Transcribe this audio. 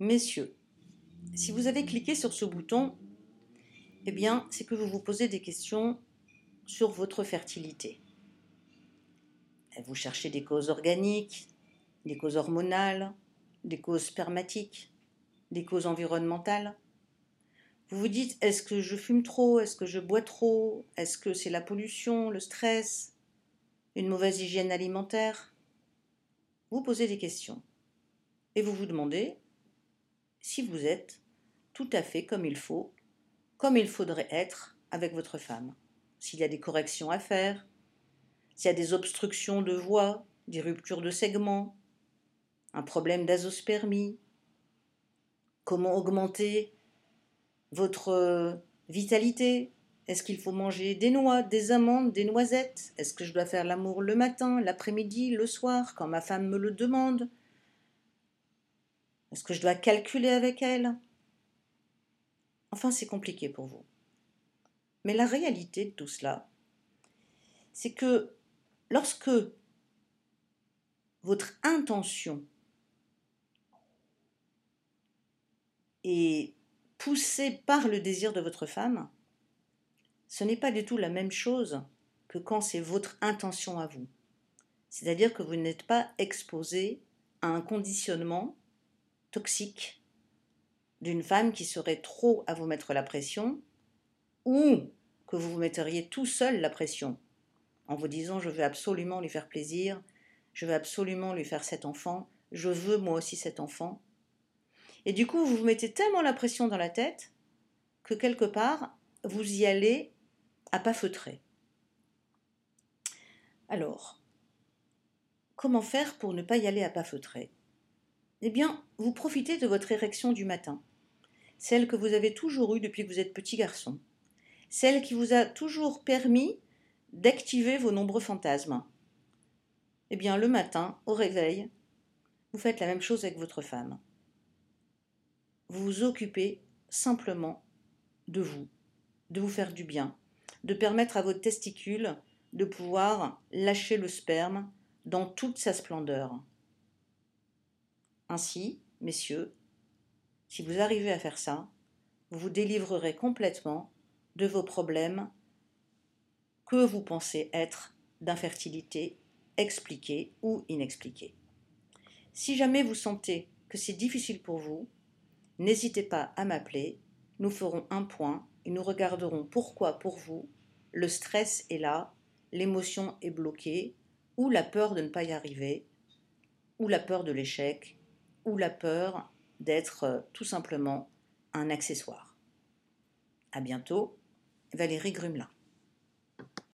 Messieurs, si vous avez cliqué sur ce bouton, eh bien, c'est que vous vous posez des questions sur votre fertilité. Vous cherchez des causes organiques, des causes hormonales, des causes spermatiques, des causes environnementales. Vous vous dites, est-ce que je fume trop? Est-ce que je bois trop? Est-ce que c'est la pollution, le stress, une mauvaise hygiène alimentaire? Vous posez des questions. Et vous vous demandez si vous êtes tout à fait comme il faut, comme il faudrait être avec votre femme. S'il y a des corrections à faire, s'il y a des obstructions de voix, des ruptures de segments, un problème d'azospermie, comment augmenter votre euh, vitalité? Est-ce qu'il faut manger des noix, des amandes, des noisettes? Est-ce que je dois faire l'amour le matin, l'après-midi, le soir, quand ma femme me le demande? Est-ce que je dois calculer avec elle? Enfin, c'est compliqué pour vous. Mais la réalité de tout cela, c'est que lorsque votre intention est poussée par le désir de votre femme, ce n'est pas du tout la même chose que quand c'est votre intention à vous. C'est-à-dire que vous n'êtes pas exposé à un conditionnement toxique d'une femme qui serait trop à vous mettre la pression, ou que vous vous metteriez tout seul la pression, en vous disant je veux absolument lui faire plaisir, je veux absolument lui faire cet enfant, je veux moi aussi cet enfant. Et du coup, vous vous mettez tellement la pression dans la tête que quelque part, vous y allez à pas feutrer. Alors, comment faire pour ne pas y aller à pas feutrer Eh bien, vous profitez de votre érection du matin celle que vous avez toujours eue depuis que vous êtes petit garçon, celle qui vous a toujours permis d'activer vos nombreux fantasmes. Eh bien, le matin, au réveil, vous faites la même chose avec votre femme. Vous vous occupez simplement de vous, de vous faire du bien, de permettre à votre testicule de pouvoir lâcher le sperme dans toute sa splendeur. Ainsi, messieurs, si vous arrivez à faire ça, vous vous délivrerez complètement de vos problèmes que vous pensez être d'infertilité expliquée ou inexpliquée. Si jamais vous sentez que c'est difficile pour vous, n'hésitez pas à m'appeler, nous ferons un point et nous regarderons pourquoi pour vous le stress est là, l'émotion est bloquée, ou la peur de ne pas y arriver, ou la peur de l'échec, ou la peur d'être euh, tout simplement un accessoire. À bientôt, Valérie Grumelin.